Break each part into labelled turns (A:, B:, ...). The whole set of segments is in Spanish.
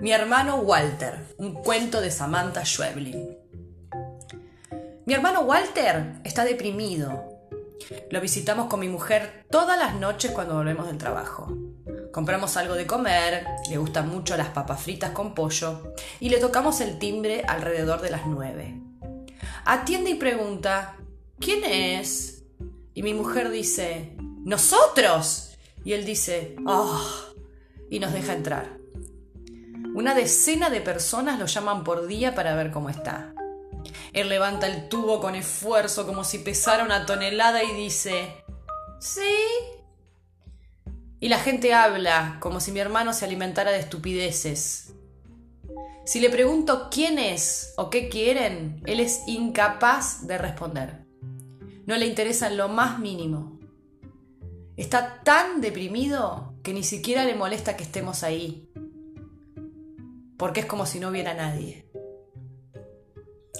A: Mi hermano Walter, un cuento de Samantha Schweblin. Mi hermano Walter está deprimido. Lo visitamos con mi mujer todas las noches cuando volvemos del trabajo. Compramos algo de comer, le gustan mucho las papas fritas con pollo y le tocamos el timbre alrededor de las nueve. Atiende y pregunta, ¿quién es? Y mi mujer dice, ¡Nosotros! Y él dice, ¡Oh! y nos deja entrar. Una decena de personas lo llaman por día para ver cómo está. Él levanta el tubo con esfuerzo como si pesara una tonelada y dice, ¿Sí? Y la gente habla como si mi hermano se alimentara de estupideces. Si le pregunto quién es o qué quieren, él es incapaz de responder. No le interesa en lo más mínimo. Está tan deprimido que ni siquiera le molesta que estemos ahí porque es como si no hubiera nadie.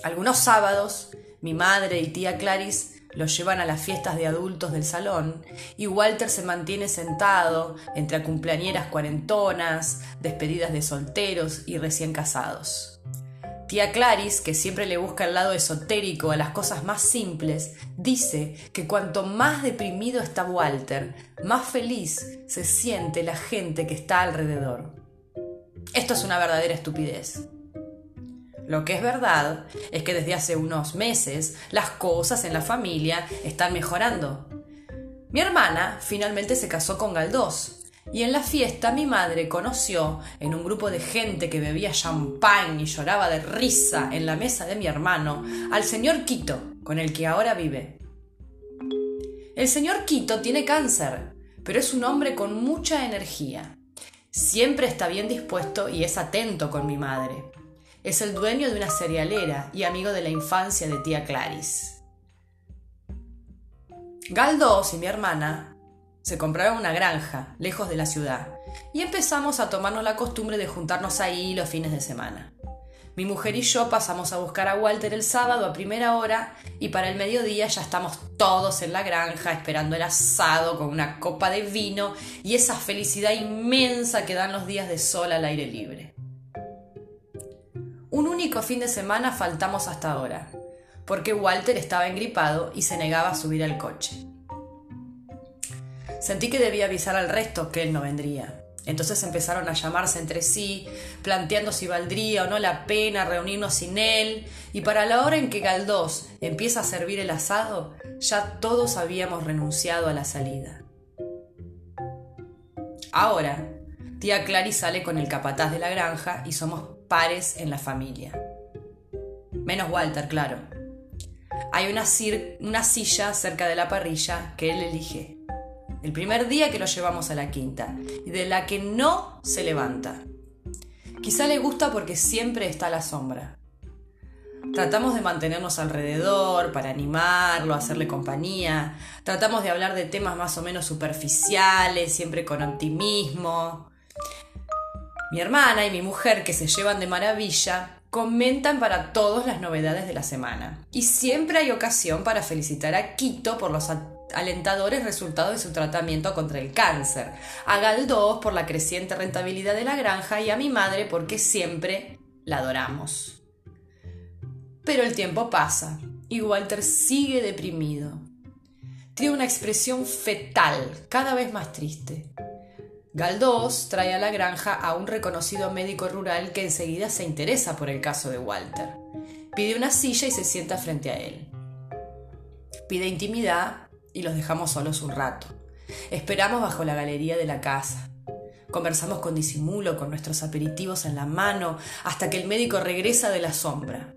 A: Algunos sábados, mi madre y tía Clarice lo llevan a las fiestas de adultos del salón y Walter se mantiene sentado entre cumpleañeras cuarentonas, despedidas de solteros y recién casados. Tía Clarice, que siempre le busca el lado esotérico a las cosas más simples, dice que cuanto más deprimido está Walter, más feliz se siente la gente que está alrededor. Esto es una verdadera estupidez. Lo que es verdad es que desde hace unos meses las cosas en la familia están mejorando. Mi hermana finalmente se casó con Galdós y en la fiesta mi madre conoció en un grupo de gente que bebía champán y lloraba de risa en la mesa de mi hermano al señor Quito, con el que ahora vive. El señor Quito tiene cáncer, pero es un hombre con mucha energía. Siempre está bien dispuesto y es atento con mi madre. Es el dueño de una cerealera y amigo de la infancia de tía Clarice. Galdós y mi hermana se compraron una granja lejos de la ciudad y empezamos a tomarnos la costumbre de juntarnos ahí los fines de semana. Mi mujer y yo pasamos a buscar a Walter el sábado a primera hora y para el mediodía ya estamos todos en la granja esperando el asado con una copa de vino y esa felicidad inmensa que dan los días de sol al aire libre. Un único fin de semana faltamos hasta ahora, porque Walter estaba engripado y se negaba a subir al coche. Sentí que debía avisar al resto que él no vendría. Entonces empezaron a llamarse entre sí, planteando si valdría o no la pena reunirnos sin él, y para la hora en que Galdós empieza a servir el asado, ya todos habíamos renunciado a la salida. Ahora, tía Clary sale con el capataz de la granja y somos pares en la familia. Menos Walter, claro. Hay una, una silla cerca de la parrilla que él elige el primer día que lo llevamos a la quinta, y de la que no se levanta. Quizá le gusta porque siempre está a la sombra. Tratamos de mantenernos alrededor para animarlo, hacerle compañía. Tratamos de hablar de temas más o menos superficiales, siempre con optimismo. Mi hermana y mi mujer, que se llevan de maravilla, comentan para todos las novedades de la semana. Y siempre hay ocasión para felicitar a Quito por los alentadores resultados de su tratamiento contra el cáncer, a Galdós por la creciente rentabilidad de la granja y a mi madre porque siempre la adoramos. Pero el tiempo pasa y Walter sigue deprimido. Tiene una expresión fetal, cada vez más triste. Galdós trae a la granja a un reconocido médico rural que enseguida se interesa por el caso de Walter. Pide una silla y se sienta frente a él. Pide intimidad y los dejamos solos un rato. Esperamos bajo la galería de la casa. Conversamos con disimulo, con nuestros aperitivos en la mano, hasta que el médico regresa de la sombra.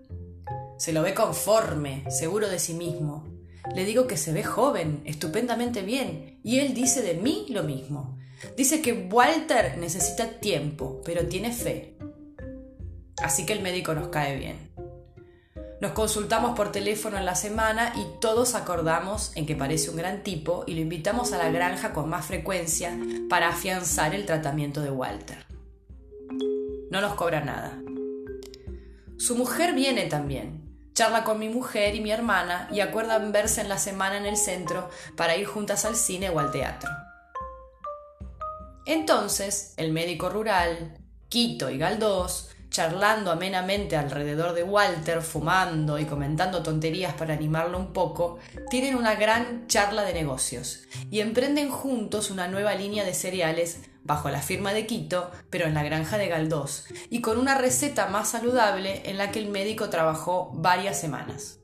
A: Se lo ve conforme, seguro de sí mismo. Le digo que se ve joven, estupendamente bien, y él dice de mí lo mismo. Dice que Walter necesita tiempo, pero tiene fe. Así que el médico nos cae bien. Nos consultamos por teléfono en la semana y todos acordamos en que parece un gran tipo y lo invitamos a la granja con más frecuencia para afianzar el tratamiento de Walter. No nos cobra nada. Su mujer viene también. Charla con mi mujer y mi hermana y acuerdan verse en la semana en el centro para ir juntas al cine o al teatro. Entonces, el médico rural, Quito y Galdós, charlando amenamente alrededor de Walter, fumando y comentando tonterías para animarlo un poco, tienen una gran charla de negocios y emprenden juntos una nueva línea de cereales bajo la firma de Quito, pero en la granja de Galdós, y con una receta más saludable en la que el médico trabajó varias semanas.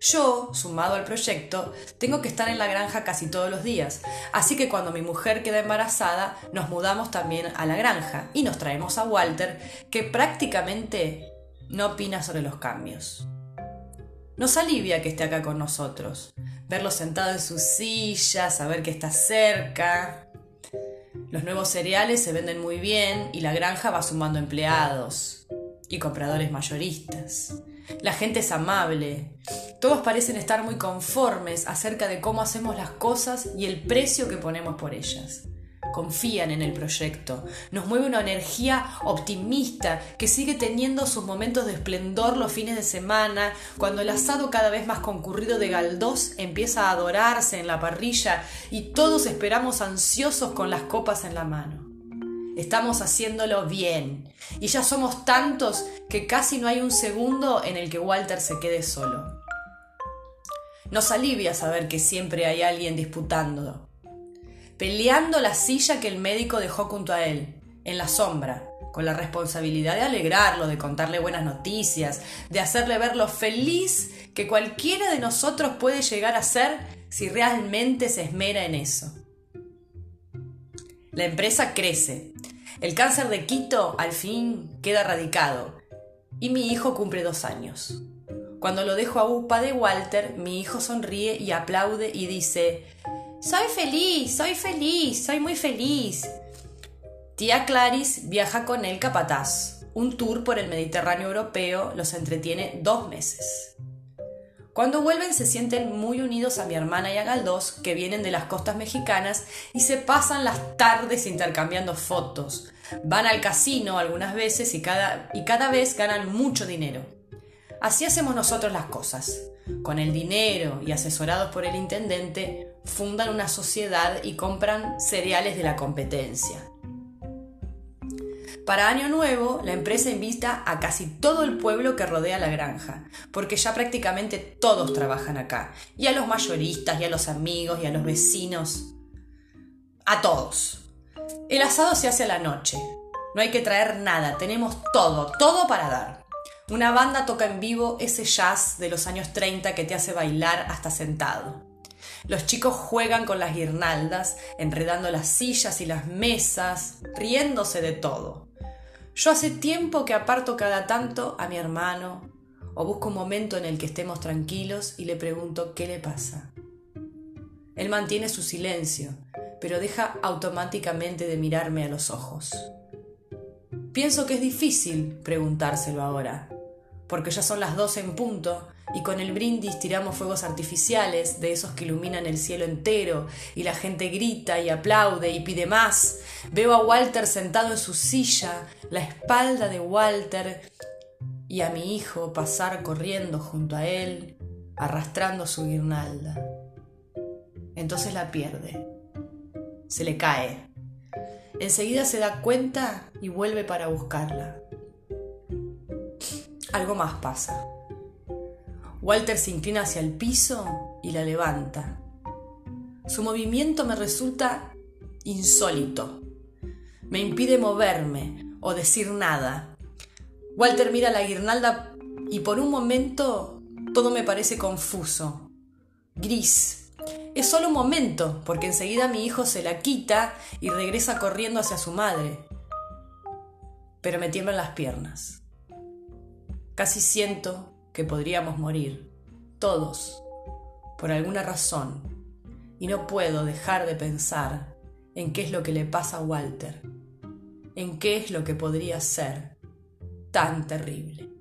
A: Yo, sumado al proyecto, tengo que estar en la granja casi todos los días, así que cuando mi mujer queda embarazada, nos mudamos también a la granja y nos traemos a Walter, que prácticamente no opina sobre los cambios. Nos alivia que esté acá con nosotros, verlo sentado en su silla, saber que está cerca. Los nuevos cereales se venden muy bien y la granja va sumando empleados y compradores mayoristas. La gente es amable. Todos parecen estar muy conformes acerca de cómo hacemos las cosas y el precio que ponemos por ellas. Confían en el proyecto. Nos mueve una energía optimista que sigue teniendo sus momentos de esplendor los fines de semana, cuando el asado cada vez más concurrido de Galdós empieza a adorarse en la parrilla y todos esperamos ansiosos con las copas en la mano. Estamos haciéndolo bien. Y ya somos tantos que casi no hay un segundo en el que Walter se quede solo. Nos alivia saber que siempre hay alguien disputando, peleando la silla que el médico dejó junto a él, en la sombra, con la responsabilidad de alegrarlo, de contarle buenas noticias, de hacerle ver lo feliz que cualquiera de nosotros puede llegar a ser si realmente se esmera en eso. La empresa crece. El cáncer de Quito al fin queda radicado y mi hijo cumple dos años. Cuando lo dejo a UPA de Walter, mi hijo sonríe y aplaude y dice, Soy feliz, soy feliz, soy muy feliz. Tía Clarice viaja con él capataz. Un tour por el Mediterráneo europeo los entretiene dos meses. Cuando vuelven se sienten muy unidos a mi hermana y a Galdós, que vienen de las costas mexicanas, y se pasan las tardes intercambiando fotos. Van al casino algunas veces y cada, y cada vez ganan mucho dinero. Así hacemos nosotros las cosas. Con el dinero y asesorados por el intendente, fundan una sociedad y compran cereales de la competencia. Para Año Nuevo, la empresa invita a casi todo el pueblo que rodea la granja, porque ya prácticamente todos trabajan acá, y a los mayoristas, y a los amigos, y a los vecinos, a todos. El asado se hace a la noche, no hay que traer nada, tenemos todo, todo para dar. Una banda toca en vivo ese jazz de los años 30 que te hace bailar hasta sentado. Los chicos juegan con las guirnaldas, enredando las sillas y las mesas, riéndose de todo. Yo hace tiempo que aparto cada tanto a mi hermano o busco un momento en el que estemos tranquilos y le pregunto qué le pasa. Él mantiene su silencio, pero deja automáticamente de mirarme a los ojos. Pienso que es difícil preguntárselo ahora, porque ya son las doce en punto y con el brindis tiramos fuegos artificiales de esos que iluminan el cielo entero y la gente grita y aplaude y pide más. Veo a Walter sentado en su silla, la espalda de Walter y a mi hijo pasar corriendo junto a él, arrastrando su guirnalda. Entonces la pierde. Se le cae. Enseguida se da cuenta y vuelve para buscarla. Algo más pasa. Walter se inclina hacia el piso y la levanta. Su movimiento me resulta insólito. Me impide moverme o decir nada. Walter mira la guirnalda y por un momento todo me parece confuso, gris. Es solo un momento, porque enseguida mi hijo se la quita y regresa corriendo hacia su madre. Pero me tiemblan las piernas. Casi siento que podríamos morir, todos, por alguna razón, y no puedo dejar de pensar en qué es lo que le pasa a Walter, en qué es lo que podría ser tan terrible.